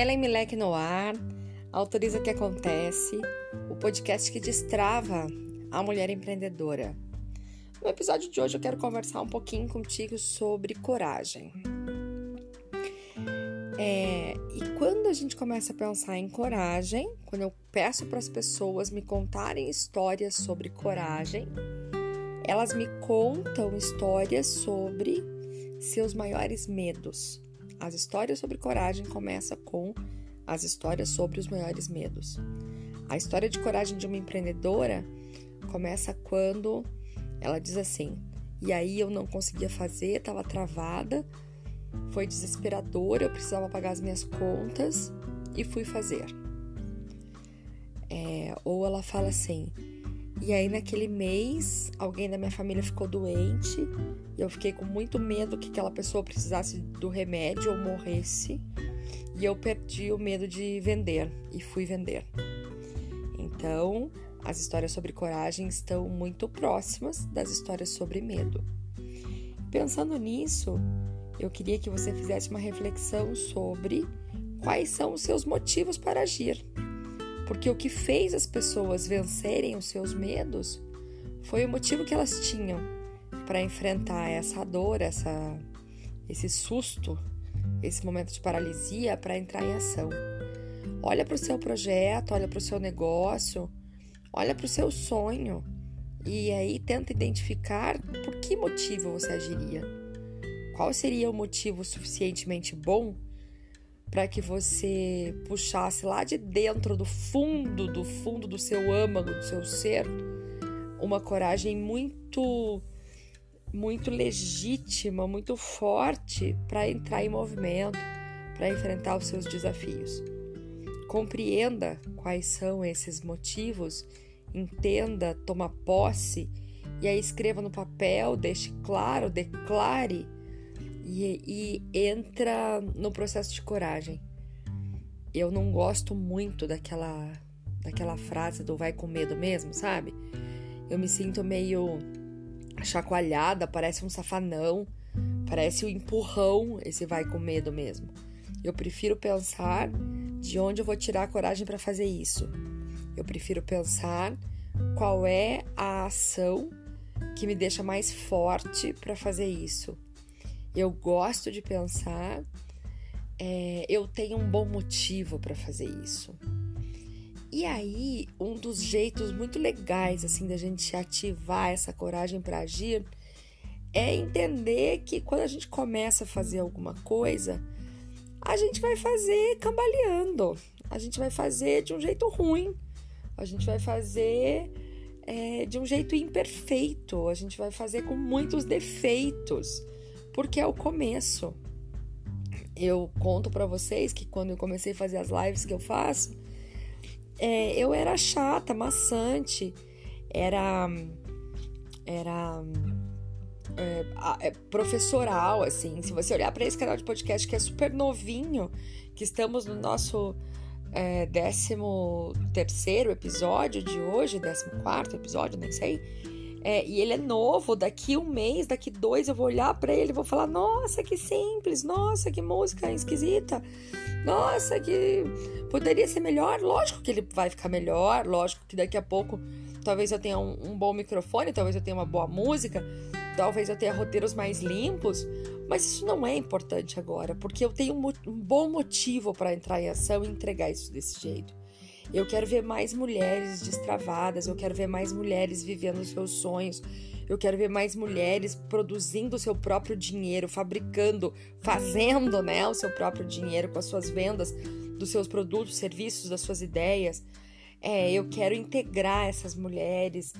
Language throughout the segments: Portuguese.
Ellen Milek no ar, autoriza o que acontece, o podcast que destrava a mulher empreendedora. No episódio de hoje eu quero conversar um pouquinho contigo sobre coragem. É, e quando a gente começa a pensar em coragem, quando eu peço para as pessoas me contarem histórias sobre coragem, elas me contam histórias sobre seus maiores medos. As histórias sobre coragem começam com as histórias sobre os maiores medos. A história de coragem de uma empreendedora começa quando ela diz assim: "E aí eu não conseguia fazer, estava travada, foi desesperador, eu precisava pagar as minhas contas e fui fazer". É, ou ela fala assim: e aí, naquele mês, alguém da minha família ficou doente e eu fiquei com muito medo que aquela pessoa precisasse do remédio ou morresse. E eu perdi o medo de vender e fui vender. Então, as histórias sobre coragem estão muito próximas das histórias sobre medo. Pensando nisso, eu queria que você fizesse uma reflexão sobre quais são os seus motivos para agir. Porque o que fez as pessoas vencerem os seus medos foi o motivo que elas tinham para enfrentar essa dor, essa, esse susto, esse momento de paralisia para entrar em ação. Olha para o seu projeto, olha para o seu negócio, olha para o seu sonho e aí tenta identificar por que motivo você agiria. Qual seria o motivo suficientemente bom para que você puxasse lá de dentro do fundo, do fundo do seu âmago, do seu ser, uma coragem muito muito legítima, muito forte para entrar em movimento, para enfrentar os seus desafios. Compreenda quais são esses motivos, entenda, toma posse e aí escreva no papel, deixe claro, declare e, e entra no processo de coragem. Eu não gosto muito daquela daquela frase do vai com medo mesmo, sabe? Eu me sinto meio chacoalhada, parece um safanão, parece um empurrão esse vai com medo mesmo. Eu prefiro pensar de onde eu vou tirar a coragem para fazer isso. Eu prefiro pensar qual é a ação que me deixa mais forte para fazer isso eu gosto de pensar, é, eu tenho um bom motivo para fazer isso. E aí, um dos jeitos muito legais assim da gente ativar essa coragem para agir é entender que quando a gente começa a fazer alguma coisa, a gente vai fazer cambaleando, a gente vai fazer de um jeito ruim, a gente vai fazer é, de um jeito imperfeito, a gente vai fazer com muitos defeitos porque é o começo. Eu conto para vocês que quando eu comecei a fazer as lives que eu faço, é, eu era chata, maçante, era era é, é, professoral, assim. Se você olhar para esse canal de podcast que é super novinho, que estamos no nosso é, 13 terceiro episódio de hoje, 14 quarto episódio, nem sei é, e ele é novo, daqui um mês, daqui dois, eu vou olhar para ele e vou falar: nossa, que simples, nossa, que música esquisita, nossa, que poderia ser melhor. Lógico que ele vai ficar melhor, lógico que daqui a pouco talvez eu tenha um, um bom microfone, talvez eu tenha uma boa música, talvez eu tenha roteiros mais limpos, mas isso não é importante agora, porque eu tenho um, um bom motivo para entrar em ação e entregar isso desse jeito. Eu quero ver mais mulheres destravadas, eu quero ver mais mulheres vivendo seus sonhos, eu quero ver mais mulheres produzindo o seu próprio dinheiro, fabricando, fazendo né, o seu próprio dinheiro com as suas vendas dos seus produtos, serviços, das suas ideias. É, eu quero integrar essas mulheres.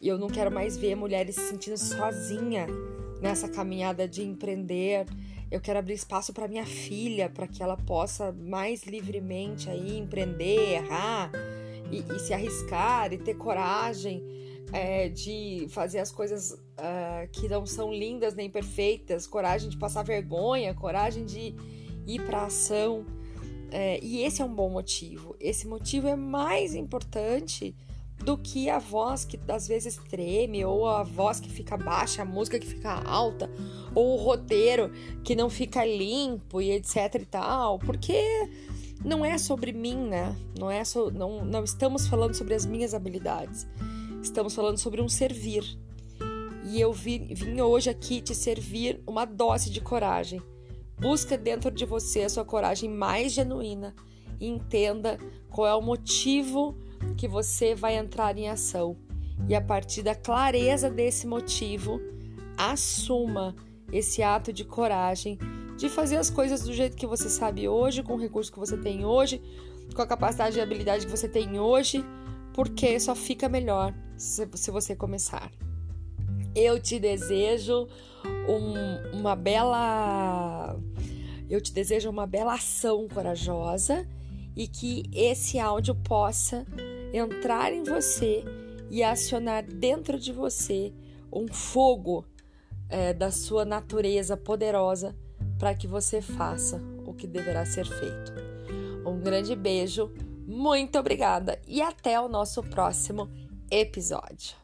E eu não quero mais ver mulheres se sentindo sozinha nessa caminhada de empreender. Eu quero abrir espaço para minha filha, para que ela possa mais livremente aí empreender, errar e, e se arriscar e ter coragem é, de fazer as coisas uh, que não são lindas nem perfeitas, coragem de passar vergonha, coragem de ir para ação. É, e esse é um bom motivo. Esse motivo é mais importante do que a voz que às vezes treme, ou a voz que fica baixa, a música que fica alta, ou o roteiro que não fica limpo e etc e tal, porque não é sobre mim, né? Não é so, não, não estamos falando sobre as minhas habilidades. Estamos falando sobre um servir. E eu vim, vim hoje aqui te servir uma dose de coragem. Busca dentro de você a sua coragem mais genuína e entenda qual é o motivo que você vai entrar em ação. E a partir da clareza desse motivo, assuma esse ato de coragem de fazer as coisas do jeito que você sabe hoje, com o recurso que você tem hoje, com a capacidade e habilidade que você tem hoje, porque só fica melhor se, você começar. Eu te desejo um, uma bela. Eu te desejo uma bela ação corajosa e que esse áudio possa entrar em você e acionar dentro de você um fogo é, da sua natureza poderosa para que você faça o que deverá ser feito. Um grande beijo, muito obrigada e até o nosso próximo episódio.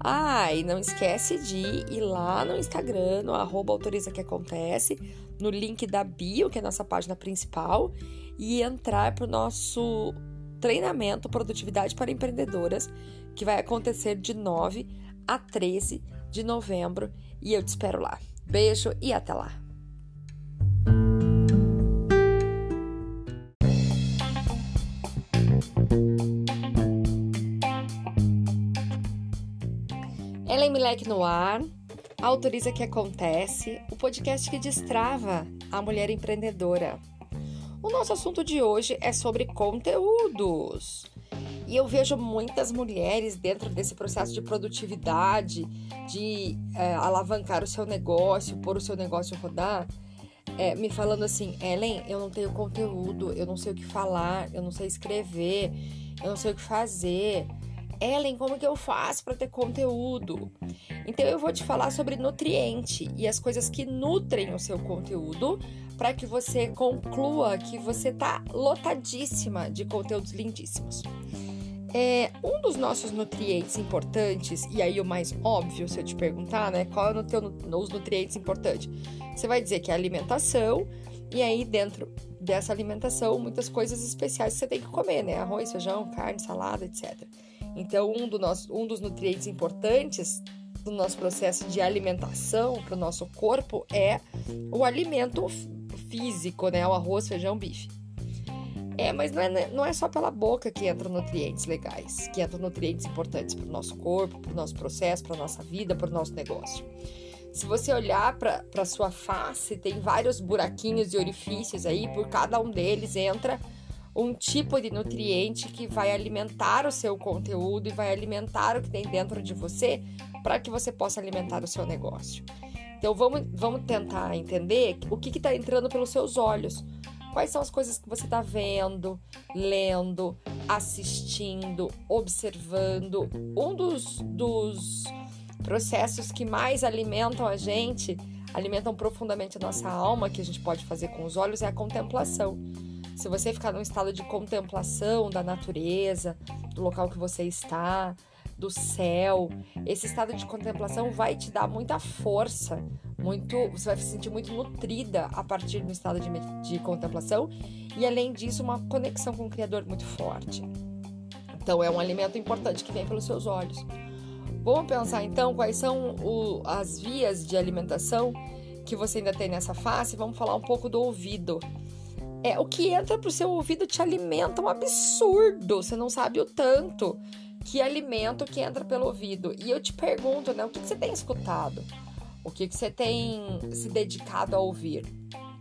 Ah, e não esquece de ir lá no Instagram, no arroba autoriza que acontece, no link da bio, que é a nossa página principal, e entrar para o nosso treinamento Produtividade para Empreendedoras, que vai acontecer de 9 a 13 de novembro. E eu te espero lá. Beijo e até lá! Ellen Milek no ar, autoriza que acontece, o podcast que destrava a mulher empreendedora. O nosso assunto de hoje é sobre conteúdos. E eu vejo muitas mulheres dentro desse processo de produtividade, de é, alavancar o seu negócio, pôr o seu negócio rodar, é, me falando assim: Ellen, eu não tenho conteúdo, eu não sei o que falar, eu não sei escrever, eu não sei o que fazer. Ellen, como que eu faço para ter conteúdo? Então eu vou te falar sobre nutriente e as coisas que nutrem o seu conteúdo para que você conclua que você tá lotadíssima de conteúdos lindíssimos. É, um dos nossos nutrientes importantes, e aí o mais óbvio, se eu te perguntar, né? Qual é o teu, os nutrientes importantes? Você vai dizer que é alimentação, e aí dentro dessa alimentação, muitas coisas especiais que você tem que comer, né? Arroz, feijão, carne, salada, etc. Então, um, do nosso, um dos nutrientes importantes do nosso processo de alimentação para o nosso corpo é o alimento físico, né? O arroz, feijão, bife. É, mas não é, não é só pela boca que entram nutrientes legais, que entram nutrientes importantes para o nosso corpo, para o nosso processo, para a nossa vida, para o nosso negócio. Se você olhar para a sua face, tem vários buraquinhos e orifícios aí, por cada um deles entra um tipo de nutriente que vai alimentar o seu conteúdo e vai alimentar o que tem dentro de você para que você possa alimentar o seu negócio. Então vamos, vamos tentar entender o que está entrando pelos seus olhos. Quais são as coisas que você está vendo, lendo, assistindo, observando? Um dos, dos processos que mais alimentam a gente, alimentam profundamente a nossa alma, que a gente pode fazer com os olhos, é a contemplação. Se você ficar num estado de contemplação da natureza, do local que você está, do céu, esse estado de contemplação vai te dar muita força, muito, você vai se sentir muito nutrida a partir do estado de, de contemplação e além disso uma conexão com o Criador muito forte. Então é um alimento importante que vem pelos seus olhos. Vamos pensar então quais são o, as vias de alimentação que você ainda tem nessa face. Vamos falar um pouco do ouvido. É, o que entra pro seu ouvido te alimenta um absurdo. Você não sabe o tanto que alimento que entra pelo ouvido. E eu te pergunto, né, o que, que você tem escutado? O que, que você tem se dedicado a ouvir?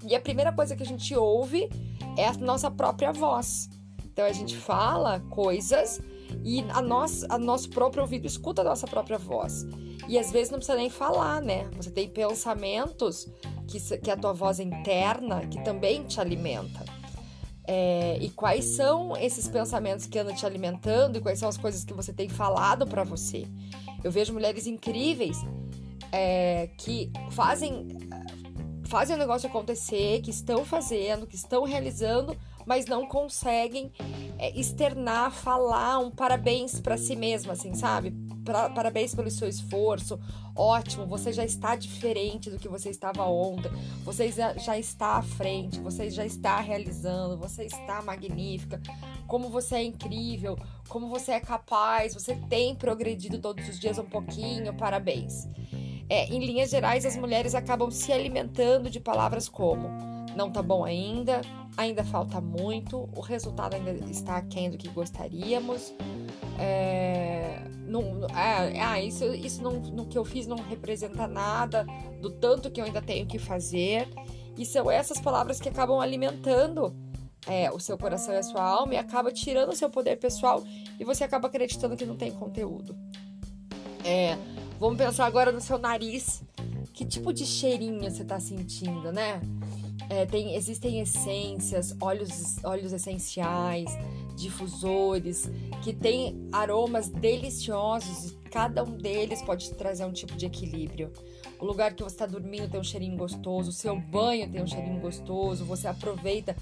E a primeira coisa que a gente ouve é a nossa própria voz. Então a gente fala coisas e a nossa, a nosso próprio ouvido escuta a nossa própria voz. E às vezes não precisa nem falar, né? Você tem pensamentos que, que a tua voz interna que também te alimenta. É, e quais são esses pensamentos que andam te alimentando e quais são as coisas que você tem falado para você. Eu vejo mulheres incríveis é, que fazem fazem o negócio acontecer, que estão fazendo, que estão realizando, mas não conseguem é, externar, falar um parabéns para si mesma, assim, sabe? pra, parabéns pelo seu esforço, ótimo, você já está diferente do que você estava ontem, você já, está à frente, você já está realizando, você está magnífica, como você é incrível, como você é capaz, você tem progredido todos os dias um pouquinho, parabéns. É, em linhas gerais, as mulheres acabam se alimentando de palavras como não tá bom ainda, ainda falta muito, o resultado ainda está aquém do que gostaríamos. É, não, é, ah, isso, isso não, no que eu fiz não representa nada do tanto que eu ainda tenho que fazer. E são essas palavras que acabam alimentando é, o seu coração e a sua alma e acaba tirando o seu poder pessoal e você acaba acreditando que não tem conteúdo. É, vamos pensar agora no seu nariz. Que tipo de cheirinho você está sentindo, né? É, tem, existem essências, óleos, óleos essenciais, difusores, que têm aromas deliciosos e cada um deles pode trazer um tipo de equilíbrio. O lugar que você está dormindo tem um cheirinho gostoso, o seu banho tem um cheirinho gostoso, você aproveita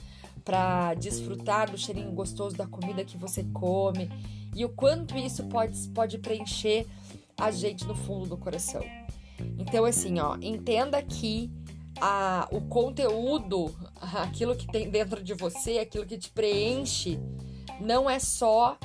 para desfrutar do cheirinho gostoso da comida que você come e o quanto isso pode, pode preencher a gente no fundo do coração. Então, assim, ó, entenda que a, o conteúdo, aquilo que tem dentro de você, aquilo que te preenche, não é só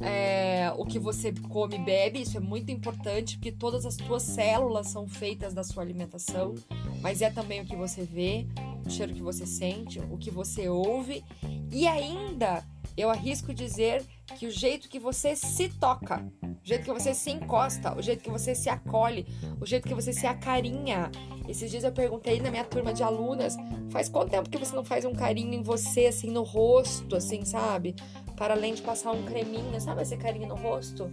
é, o que você come e bebe, isso é muito importante, porque todas as tuas células são feitas da sua alimentação, mas é também o que você vê, o cheiro que você sente, o que você ouve, e ainda eu arrisco dizer que o jeito que você se toca, o jeito que você se encosta, o jeito que você se acolhe, o jeito que você se acarinha. Esses dias eu perguntei na minha turma de alunas, faz quanto tempo que você não faz um carinho em você, assim, no rosto, assim, sabe? Para além de passar um creminho, sabe esse carinho no rosto?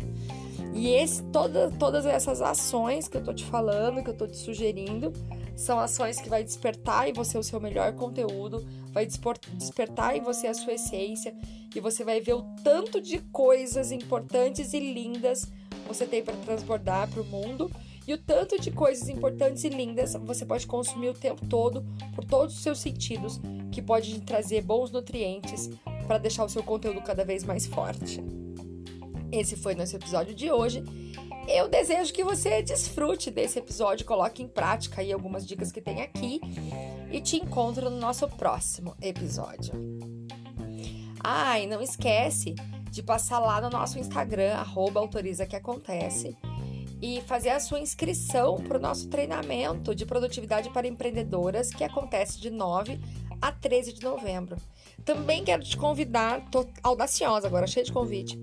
E esse, toda, todas essas ações que eu tô te falando, que eu tô te sugerindo, são ações que vai despertar em você o seu melhor conteúdo, vai despertar em você a sua essência e você vai ver o tanto de coisas importantes e lindas você tem para transbordar para o mundo e o tanto de coisas importantes e lindas você pode consumir o tempo todo por todos os seus sentidos, que pode trazer bons nutrientes para deixar o seu conteúdo cada vez mais forte. Esse foi nosso episódio de hoje. Eu desejo que você desfrute desse episódio, coloque em prática aí algumas dicas que tem aqui e te encontro no nosso próximo episódio. Ah, e não esquece de passar lá no nosso Instagram, arroba autoriza que acontece, e fazer a sua inscrição para o nosso treinamento de produtividade para empreendedoras, que acontece de 9 a 13 de novembro. Também quero te convidar, tô audaciosa agora, cheia de convite,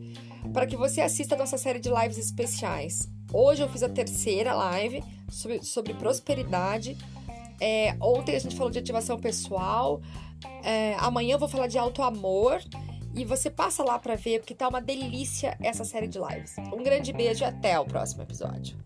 para que você assista a nossa série de lives especiais. Hoje eu fiz a terceira live sobre, sobre prosperidade. É, ontem a gente falou de ativação pessoal. É, amanhã eu vou falar de auto amor. E você passa lá para ver, porque tá uma delícia essa série de lives. Um grande beijo e até o próximo episódio.